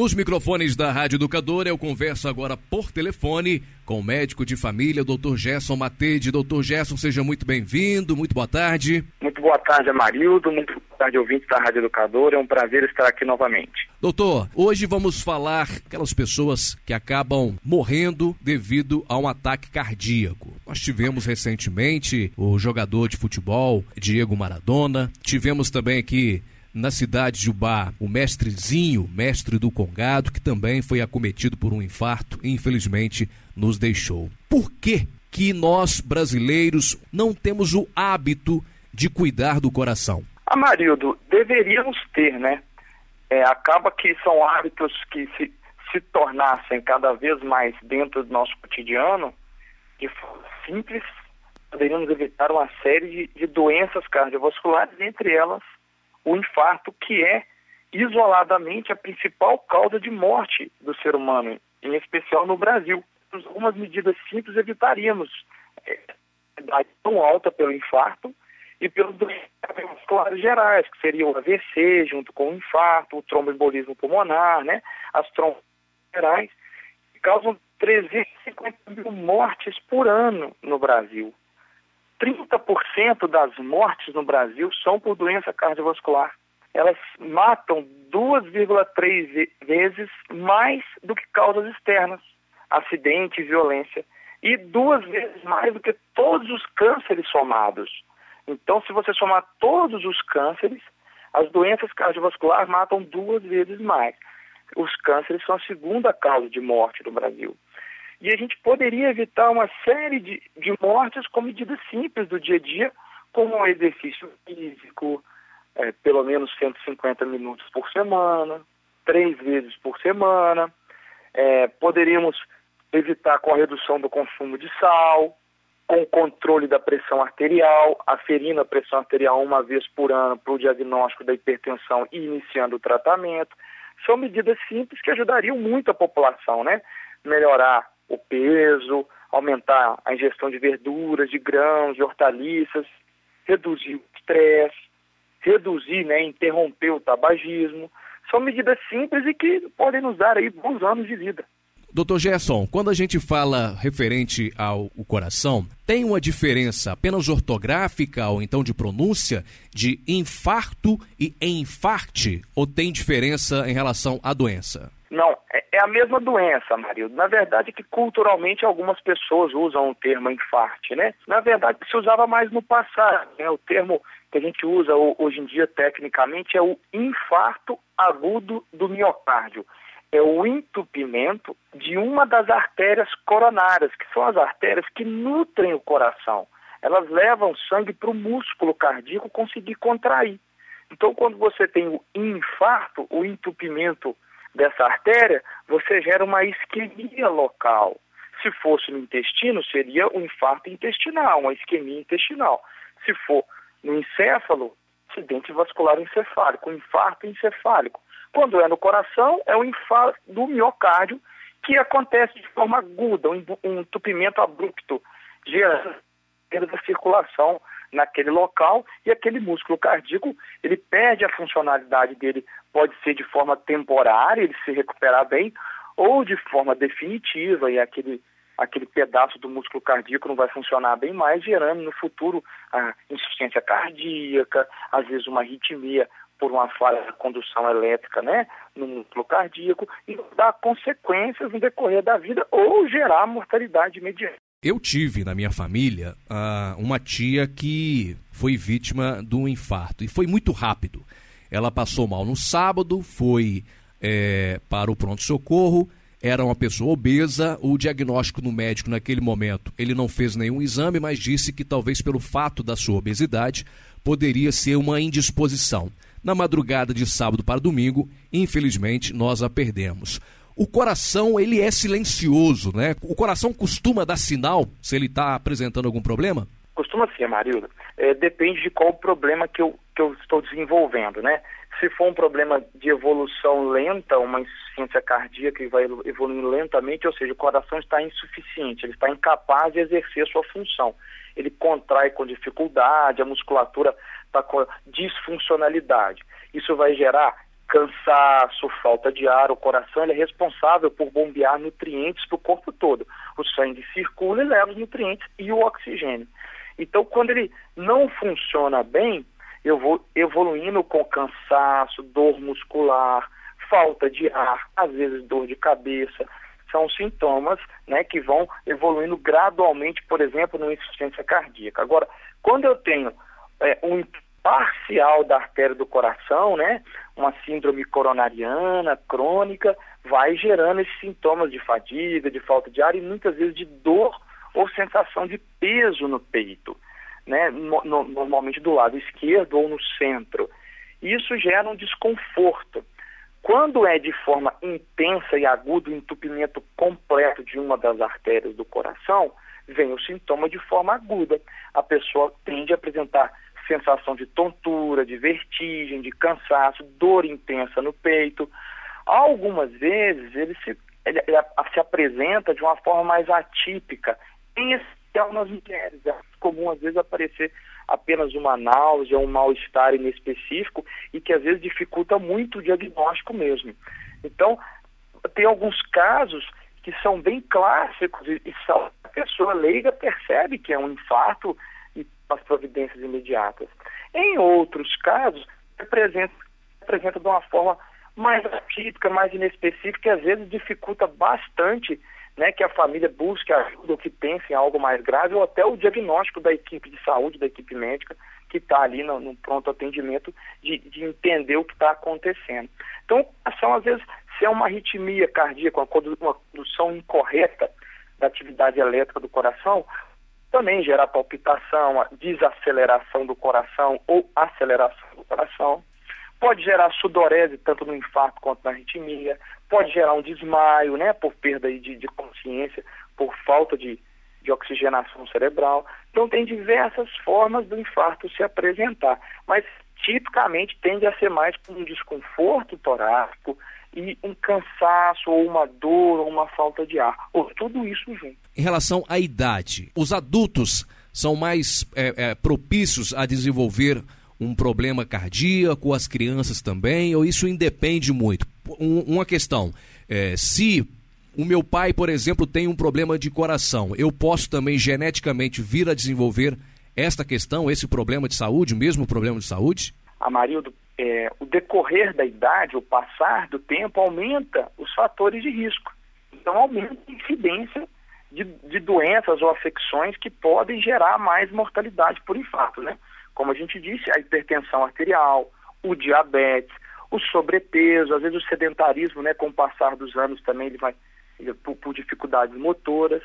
Nos microfones da Rádio Educadora, eu converso agora por telefone com o médico de família, Dr. Gerson Matede. Dr. Gerson, seja muito bem-vindo, muito boa tarde. Muito boa tarde, Amarildo, muito boa tarde, ouvintes da Rádio Educadora, é um prazer estar aqui novamente. Doutor, hoje vamos falar aquelas pessoas que acabam morrendo devido a um ataque cardíaco. Nós tivemos recentemente o jogador de futebol Diego Maradona, tivemos também aqui na cidade de Ubá, o mestrezinho, mestre do Congado, que também foi acometido por um infarto e infelizmente nos deixou. Por que que nós brasileiros não temos o hábito de cuidar do coração? Amarildo, deveríamos ter, né? É, acaba que são hábitos que se, se tornassem cada vez mais dentro do nosso cotidiano, de forma simples, poderíamos evitar uma série de, de doenças cardiovasculares, entre elas o infarto, que é isoladamente a principal causa de morte do ser humano, em especial no Brasil. Algumas medidas simples evitaríamos é, a tão alta pelo infarto e pelos doenças gerais, que seria o AVC junto com o infarto, o tromboembolismo pulmonar, né, as trombas gerais, que causam 350 mil mortes por ano no Brasil. 30% das mortes no Brasil são por doença cardiovascular. Elas matam 2,3 vezes mais do que causas externas, acidente e violência, e duas vezes mais do que todos os cânceres somados. Então, se você somar todos os cânceres, as doenças cardiovasculares matam duas vezes mais. Os cânceres são a segunda causa de morte no Brasil. E a gente poderia evitar uma série de, de mortes com medidas simples do dia a dia, como o exercício físico, é, pelo menos 150 minutos por semana, três vezes por semana. É, poderíamos evitar com a redução do consumo de sal, com o controle da pressão arterial, aferindo a pressão arterial uma vez por ano para o diagnóstico da hipertensão e iniciando o tratamento. São medidas simples que ajudariam muito a população, né? Melhorar o peso, aumentar a ingestão de verduras, de grãos, de hortaliças, reduzir o estresse, reduzir, né, interromper o tabagismo. São medidas simples e que podem nos dar aí bons anos de vida. Doutor Gerson, quando a gente fala referente ao coração, tem uma diferença apenas ortográfica ou então de pronúncia de infarto e infarte ou tem diferença em relação à doença? Não, é, é a mesma doença, Marildo. Na verdade, que culturalmente algumas pessoas usam o termo infarte, né? Na verdade, se usava mais no passado, né? O termo que a gente usa hoje em dia tecnicamente é o infarto agudo do miocárdio. É o entupimento de uma das artérias coronárias, que são as artérias que nutrem o coração. Elas levam sangue para o músculo cardíaco conseguir contrair. Então, quando você tem o infarto, o entupimento dessa artéria, você gera uma isquemia local. Se fosse no intestino, seria um infarto intestinal, uma isquemia intestinal. Se for no encéfalo, acidente vascular encefálico, um infarto encefálico. Quando é no coração, é o infarto do miocárdio, que acontece de forma aguda, um entupimento abrupto, gerando perda da circulação naquele local e aquele músculo cardíaco ele perde a funcionalidade dele, pode ser de forma temporária, ele se recuperar bem, ou de forma definitiva e aquele aquele pedaço do músculo cardíaco não vai funcionar bem mais, gerando no futuro a insuficiência cardíaca, às vezes uma arritmia por uma falha de condução elétrica, né, no músculo cardíaco e dar consequências no decorrer da vida ou gerar mortalidade imediata. Eu tive na minha família uh, uma tia que foi vítima de um infarto e foi muito rápido. Ela passou mal no sábado, foi é, para o pronto-socorro, era uma pessoa obesa. O diagnóstico no médico naquele momento, ele não fez nenhum exame, mas disse que talvez pelo fato da sua obesidade poderia ser uma indisposição. Na madrugada de sábado para domingo, infelizmente, nós a perdemos o coração ele é silencioso, né? O coração costuma dar sinal se ele está apresentando algum problema? Costuma sim, Marilda. É, depende de qual problema que eu, que eu estou desenvolvendo, né? Se for um problema de evolução lenta, uma insuficiência cardíaca que vai evoluindo lentamente, ou seja, o coração está insuficiente, ele está incapaz de exercer sua função. Ele contrai com dificuldade, a musculatura está com disfuncionalidade. Isso vai gerar cansaço, falta de ar, o coração é responsável por bombear nutrientes para o corpo todo. O sangue circula e leva os nutrientes e o oxigênio. Então, quando ele não funciona bem, eu vou evoluindo com cansaço, dor muscular, falta de ar, às vezes dor de cabeça. São sintomas né, que vão evoluindo gradualmente, por exemplo, numa insuficiência cardíaca. Agora, quando eu tenho é, um parcial da artéria do coração, né, uma síndrome coronariana crônica, vai gerando esses sintomas de fadiga, de falta de ar e muitas vezes de dor ou sensação de peso no peito, né, no, no, normalmente do lado esquerdo ou no centro. Isso gera um desconforto. Quando é de forma intensa e aguda o entupimento completo de uma das artérias do coração, vem o sintoma de forma aguda. A pessoa tende a apresentar sensação de tontura, de vertigem, de cansaço, dor intensa no peito. Algumas vezes ele se, ele, ele se apresenta de uma forma mais atípica, em especial nas mulheres. É comum às vezes aparecer apenas uma náusea, um mal-estar inespecífico e que às vezes dificulta muito o diagnóstico mesmo. Então, tem alguns casos que são bem clássicos e, e a pessoa leiga percebe que é um infarto as providências imediatas. Em outros casos, apresenta, apresenta de uma forma mais atípica, mais inespecífica, e às vezes dificulta bastante né, que a família busque ajuda ou que pense em algo mais grave, ou até o diagnóstico da equipe de saúde, da equipe médica, que está ali no, no, pronto atendimento, de, de entender o que está acontecendo. Então, são às vezes, se é uma arritmia cardíaca, uma condução incorreta da atividade elétrica do coração, também gera palpitação, desaceleração do coração ou aceleração do coração. Pode gerar sudorese tanto no infarto quanto na arritmia, pode gerar um desmaio, né, por perda de, de consciência, por falta de, de oxigenação cerebral. Então tem diversas formas do infarto se apresentar, mas tipicamente tende a ser mais com um desconforto torácico e um cansaço ou uma dor ou uma falta de ar, ou tudo isso junto. Em relação à idade, os adultos são mais é, é, propícios a desenvolver um problema cardíaco, as crianças também, ou isso independe muito? Um, uma questão, é, se o meu pai, por exemplo, tem um problema de coração, eu posso também geneticamente vir a desenvolver esta questão, esse problema de saúde, o mesmo problema de saúde? Amarildo, é, o decorrer da idade, o passar do tempo, aumenta os fatores de risco. Então, aumenta a incidência de, de doenças ou afecções que podem gerar mais mortalidade por infarto, né? Como a gente disse, a hipertensão arterial, o diabetes, o sobrepeso, às vezes o sedentarismo, né, com o passar dos anos também ele vai ele, por, por, dificuldades motoras,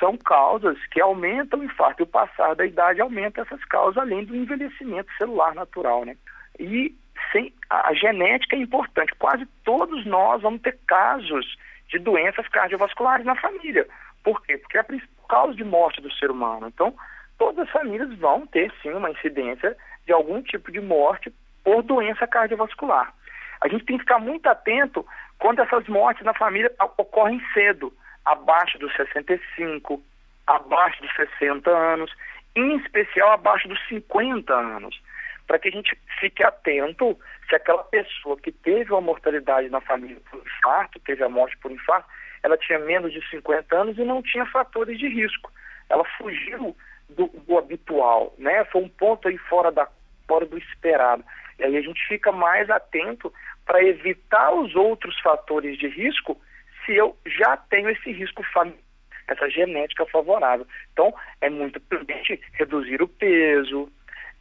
são causas que aumentam o infarto. E o passar da idade aumenta essas causas, além do envelhecimento celular natural, né? E sem, a, a genética é importante. Quase todos nós vamos ter casos de doenças cardiovasculares na família. Por quê? Porque é a principal causa de morte do ser humano. Então, todas as famílias vão ter sim uma incidência de algum tipo de morte por doença cardiovascular. A gente tem que ficar muito atento quando essas mortes na família ocorrem cedo, abaixo dos 65, abaixo dos 60 anos, em especial abaixo dos 50 anos, para que a gente fique atento se aquela pessoa que teve uma mortalidade na família por infarto, teve a morte por infarto, ela tinha menos de 50 anos e não tinha fatores de risco. Ela fugiu do, do habitual, né? Foi um ponto aí fora, da, fora do esperado. E aí a gente fica mais atento para evitar os outros fatores de risco se eu já tenho esse risco familiar, essa genética favorável. Então, é muito prudente reduzir o peso,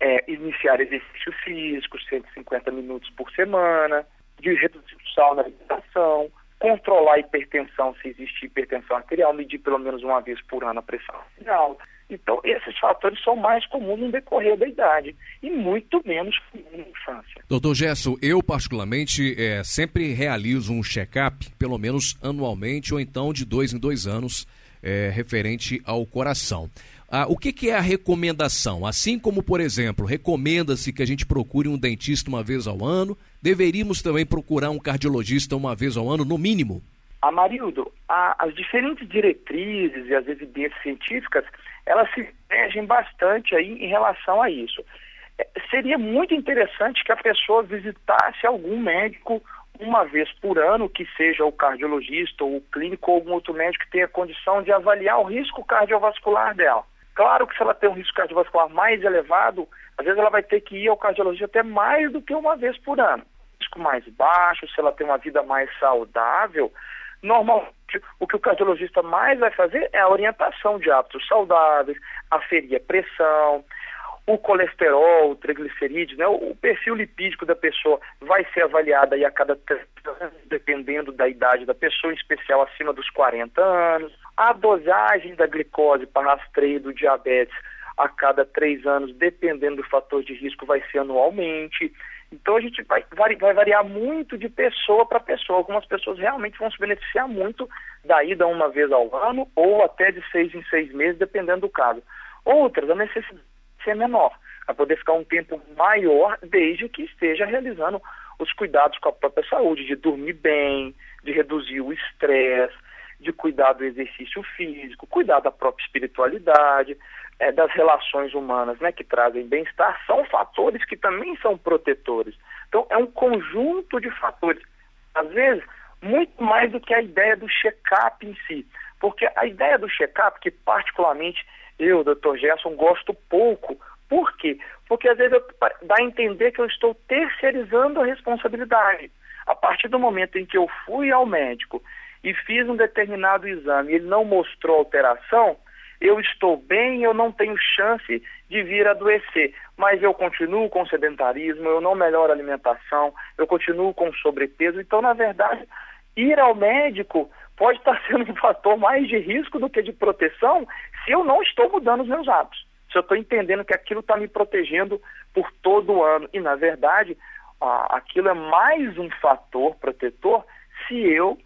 é, iniciar exercícios físicos, 150 minutos por semana, de reduzir o sal na alimentação, controlar a hipertensão, se existe hipertensão arterial, medir pelo menos uma vez por ano a pressão arterial. Então, esses fatores são mais comuns no decorrer da idade e muito menos na infância. Doutor Gesso, eu particularmente é, sempre realizo um check-up, pelo menos anualmente ou então de dois em dois anos, é, referente ao coração. Ah, o que, que, é a recomendação? Assim como, por exemplo, recomenda-se que a gente procure um dentista uma vez ao ano, deveríamos também procurar um cardiologista uma vez ao ano, no mínimo? Amarildo, a, as diferentes diretrizes e as evidências científicas, elas se divergem bastante aí em relação a isso. é, seria muito interessante que a pessoa visitasse algum médico uma vez por ano, que seja o cardiologista ou o clínico ou algum outro médico que tenha condição de avaliar o risco cardiovascular dela. Claro que se ela tem um risco cardiovascular mais elevado, às vezes ela vai ter que ir ao cardiologista até mais do que uma vez por ano. Risco mais baixo, se ela tem uma vida mais saudável, normalmente o que o cardiologista mais vai fazer é a orientação de hábitos saudáveis, aferir a pressão, o colesterol, o triglicerídeos, né, o perfil lipídico da pessoa vai ser avaliado aí a cada três anos, dependendo da idade da pessoa, em especial acima dos 40 anos. A dosagem da glicose para rastreio do diabetes a cada três anos, dependendo do fator de risco, vai ser anualmente. Então a gente vai, vai variar muito de pessoa para pessoa. Algumas pessoas realmente vão se beneficiar muito da ida uma vez ao ano ou até de seis em seis meses, dependendo do caso. Outras, a necessidade ser menor, a poder ficar um tempo maior desde que esteja realizando os cuidados com a própria saúde, de dormir bem, de reduzir o estresse, de cuidar do exercício físico, cuidar da própria espiritualidade, é, das relações humanas né, que trazem bem-estar, são fatores que também são protetores. Então, é um conjunto de fatores. Às vezes, muito mais do que a ideia do check-up em si. Porque a ideia do check-up, que particularmente eu, doutor Gerson, gosto pouco. Por quê? Porque às vezes eu, dá a entender que eu estou terceirizando a responsabilidade. A partir do momento em que eu fui ao médico e fiz um determinado exame e ele não mostrou alteração, eu estou bem, eu não tenho chance de vir adoecer. Mas eu continuo com sedentarismo, eu não melhoro a alimentação, eu continuo com sobrepeso. Então, na verdade, ir ao médico pode estar sendo um fator mais de risco do que de proteção se eu não estou mudando os meus hábitos. Se eu estou entendendo que aquilo está me protegendo por todo o ano. E, na verdade, aquilo é mais um fator protetor se eu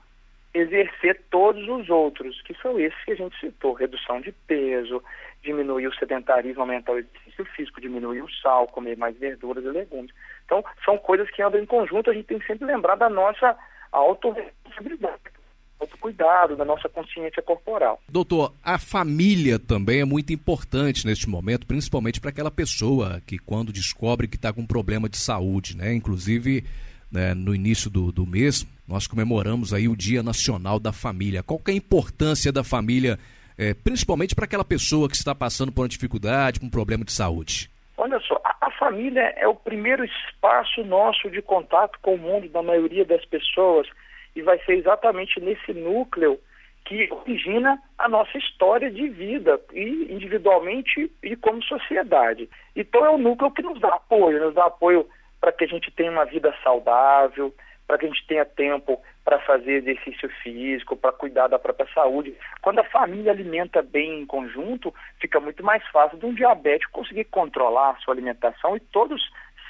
exercer todos os outros, que são esses que a gente citou: redução de peso, diminuir o sedentarismo, aumentar o exercício físico, diminuir o sal, comer mais verduras e legumes. Então, são coisas que andam em conjunto, a gente tem que sempre lembrar da nossa autorresponsabilidade autocuidado, da nossa consciência corporal. Doutor, a família também é muito importante neste momento, principalmente para aquela pessoa que quando descobre que está com um problema de saúde, né? Inclusive, né, no início do, do mês, nós comemoramos aí o Dia Nacional da Família. Qual é a importância da família, é, principalmente para aquela pessoa que está passando por uma dificuldade, por um problema de saúde? Olha só, a, a família é o primeiro espaço nosso de contato com o mundo da maioria das pessoas e vai ser exatamente nesse núcleo que origina a nossa história de vida, e individualmente e como sociedade. Então é o núcleo que nos dá apoio, nos dá apoio para que a gente tenha uma vida saudável, para que a gente tenha tempo para fazer exercício físico, para cuidar da própria saúde. Quando a família alimenta bem em conjunto, fica muito mais fácil de um diabético conseguir controlar a sua alimentação e todos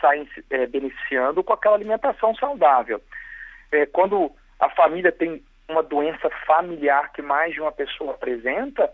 saem é, beneficiando com aquela alimentação saudável. É, quando a família tem uma doença familiar que mais de uma pessoa apresenta,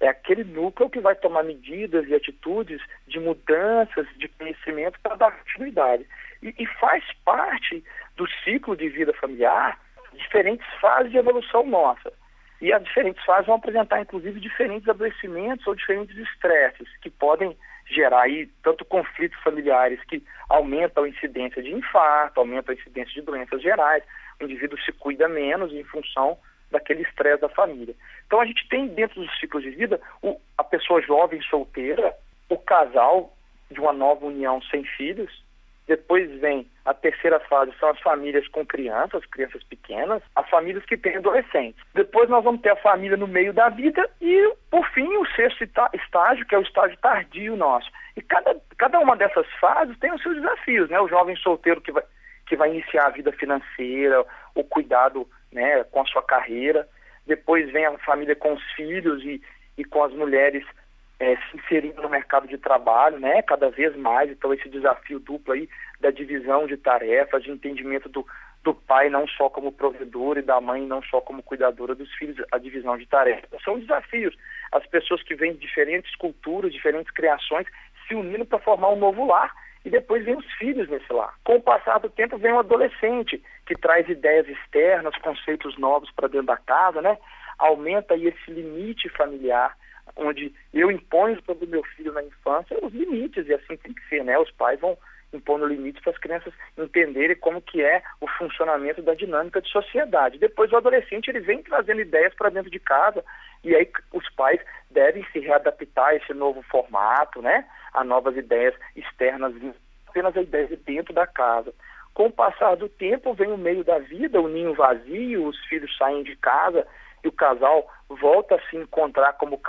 é aquele núcleo que vai tomar medidas e atitudes de mudanças de conhecimento para dar continuidade. E, e, faz parte do ciclo de vida familiar diferentes fases de evolução nossa. E as diferentes fases vão apresentar, inclusive, diferentes adoecimentos ou diferentes estresses que podem gerar aí tanto conflitos familiares que aumentam a incidência de infarto, aumentam a incidência de doenças gerais, o indivíduo se cuida menos em função daquele estresse da família. Então a gente tem dentro dos ciclos de vida o, a pessoa jovem solteira, o casal de uma nova união sem filhos, depois vem a terceira fase, são as famílias com crianças, crianças pequenas, as famílias que têm adolescentes. Depois nós vamos ter a família no meio da vida e, por fim, o sexto estágio, que é o estágio tardio nosso. E cada, cada uma dessas fases tem os seus desafios, né? O jovem solteiro que vai, que vai iniciar a vida financeira, o cuidado né, com a sua carreira. Depois vem a família com os filhos e, e com as mulheres é, se inserindo no mercado de trabalho, né, cada vez mais. Então, esse desafio duplo aí da divisão de tarefas, de entendimento do, do pai não só como provedor e da mãe não só como cuidadora dos filhos, a divisão de tarefas. São desafios. As pessoas que vêm de diferentes culturas, diferentes criações, se unindo para formar um novo lar e depois vem os filhos nesse lar. Com o passar do tempo vem um adolescente que traz ideias externas, conceitos novos para dentro da casa, né? Aumenta aí esse limite familiar, onde eu imponho sobre o meu filho na infância os limites, e assim tem que ser, né? Os pais vão impondo limites para as crianças entenderem como que é o funcionamento da dinâmica de sociedade. Depois o adolescente ele vem trazendo ideias para dentro de casa e aí os pais devem se readaptar a esse novo formato, né? A novas ideias externas, apenas a ideia de dentro da casa. Com o passar do tempo vem o meio da vida, o ninho vazio, os filhos saem de casa e o casal volta a se encontrar como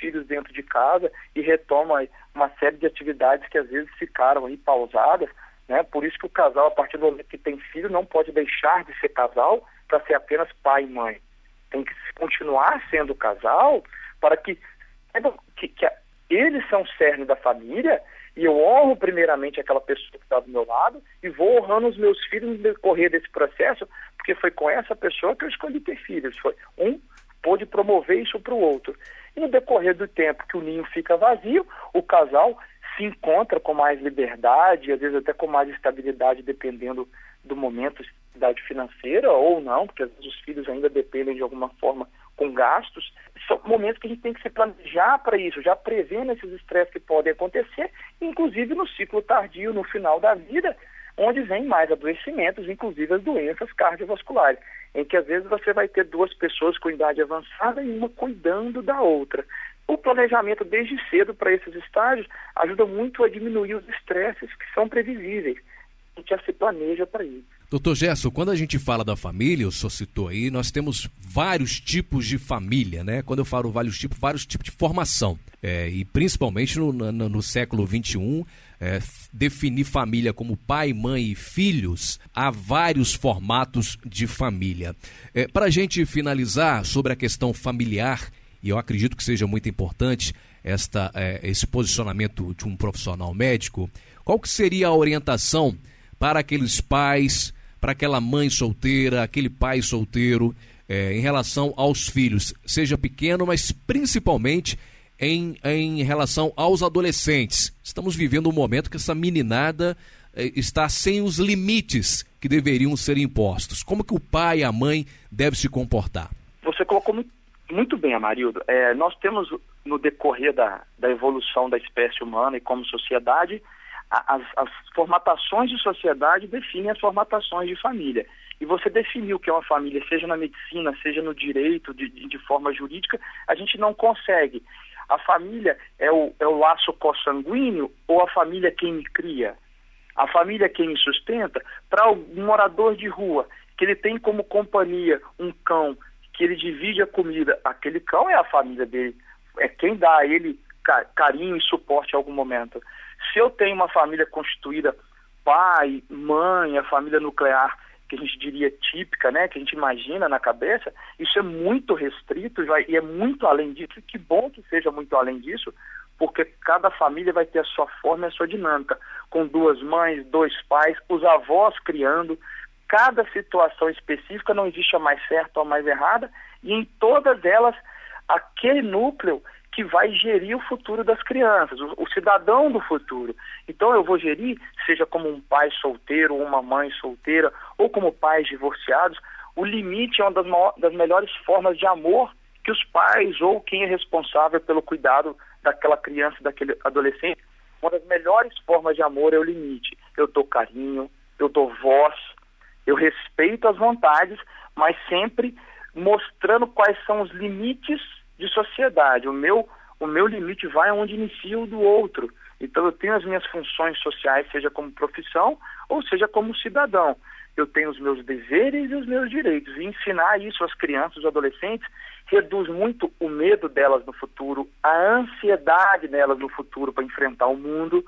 filhos dentro de casa e retoma uma série de atividades que às vezes ficaram aí pausadas, né? Por isso que o casal, a partir do momento que tem filho, não pode deixar de ser casal para ser apenas pai e mãe. Tem que continuar sendo casal para que, que, que eles são o cerne da família e eu honro primeiramente aquela pessoa que está do meu lado e vou honrando os meus filhos no decorrer desse processo, porque foi com essa pessoa que eu escolhi ter filhos. Foi um pôde promover isso para o outro. E no decorrer do tempo que o ninho fica vazio, o casal se encontra com mais liberdade, às vezes até com mais estabilidade, dependendo do momento, estabilidade financeira ou não, porque às vezes os filhos ainda dependem de alguma forma com gastos. São momentos que a gente tem que se planejar para isso, já prevendo esses estresses que podem acontecer, inclusive no ciclo tardio, no final da vida, onde vem mais adoecimentos, inclusive as doenças cardiovasculares em que às vezes você vai ter duas pessoas com idade avançada e uma cuidando da outra. O planejamento desde cedo para esses estágios ajuda muito a diminuir os estresses que são previsíveis. A gente já se planeja para isso. Doutor Gerson, quando a gente fala da família, o senhor citou aí, nós temos vários tipos de família, né? Quando eu falo vários tipos, vários tipos de formação. É, e principalmente no, no, no século XXI, é, definir família como pai, mãe e filhos, há vários formatos de família. É, Para a gente finalizar sobre a questão familiar, e eu acredito que seja muito importante esta, é, esse posicionamento de um profissional médico, qual que seria a orientação para aqueles pais, para aquela mãe solteira, aquele pai solteiro, é, em relação aos filhos, seja pequeno, mas principalmente em, em relação aos adolescentes. Estamos vivendo um momento que essa meninada eh, está sem os limites que deveriam ser impostos. Como que o pai e a mãe devem se comportar? Você colocou muito, muito bem, Amarildo. É, nós temos no decorrer da, da evolução da espécie humana e como sociedade, as, as formatações de sociedade definem as formatações de família. E você definiu o que é uma família, seja na medicina, seja no direito, de, de forma jurídica, a gente não consegue a família é o, é o laço consanguíneo ou a família quem me cria? A família quem me sustenta? Para um morador de rua, que ele tem como companhia um cão, que ele divide a comida, aquele cão é a família dele, é quem dá a ele carinho e suporte em algum momento. Se eu tenho uma família constituída, pai, mãe, a família nuclear, que a gente diria típica, né, que a gente imagina na cabeça, isso é muito restrito e é muito além disso. Que bom que seja muito além disso, porque cada família vai ter a sua forma e a sua dinâmica, com duas mães, dois pais, os avós criando. Cada situação específica não existe a mais certa ou a mais errada, e em todas elas, aquele núcleo que vai gerir o futuro das crianças, o, o, cidadão do futuro. Então eu vou gerir, seja como um pai solteiro, uma mãe solteira, ou como pais divorciados, o limite é uma das, das melhores formas de amor que os pais ou quem é responsável pelo cuidado daquela criança, daquele adolescente, uma das melhores formas de amor é o limite. Eu dou carinho, eu dou voz, eu respeito as vontades, mas sempre mostrando quais são os limites de sociedade. O meu, o meu limite vai onde inicia o do outro. Então eu tenho as minhas funções sociais, seja como profissão ou seja como cidadão. Eu tenho os meus deveres e os meus direitos. E ensinar isso às crianças e adolescentes reduz muito o medo delas no futuro, a ansiedade delas no futuro para enfrentar o mundo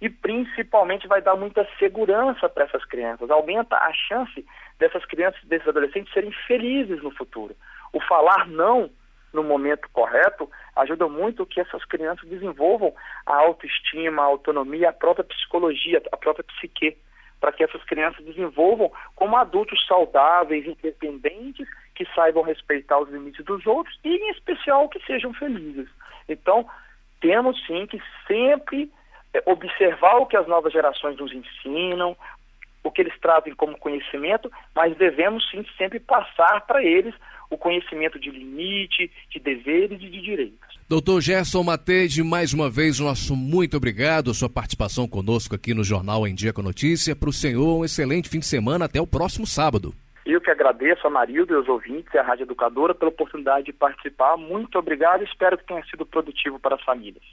e principalmente vai dar muita segurança para essas crianças. Aumenta a chance dessas crianças, desses adolescentes serem felizes no futuro. O falar não no momento correto, ajuda muito que essas crianças desenvolvam a autoestima, a autonomia, a própria psicologia, a própria psique, para que essas crianças desenvolvam como adultos saudáveis, independentes, que saibam respeitar os limites dos outros e, em especial, que sejam felizes. Então, temos sim que sempre eh, observar o que as novas gerações nos ensinam, o que eles trazem como conhecimento, mas devemos sim sempre passar para eles o conhecimento de limite, de deveres e de direitos. Doutor Gerson Matede, mais uma vez, nosso muito obrigado sua participação conosco aqui no Jornal Em Dia com Notícia. Para o senhor, um excelente fim de semana. Até o próximo sábado. Eu que agradeço a Marildo e aos ouvintes e à Rádio Educadora pela oportunidade de participar. Muito obrigado e espero que tenha sido produtivo para as famílias.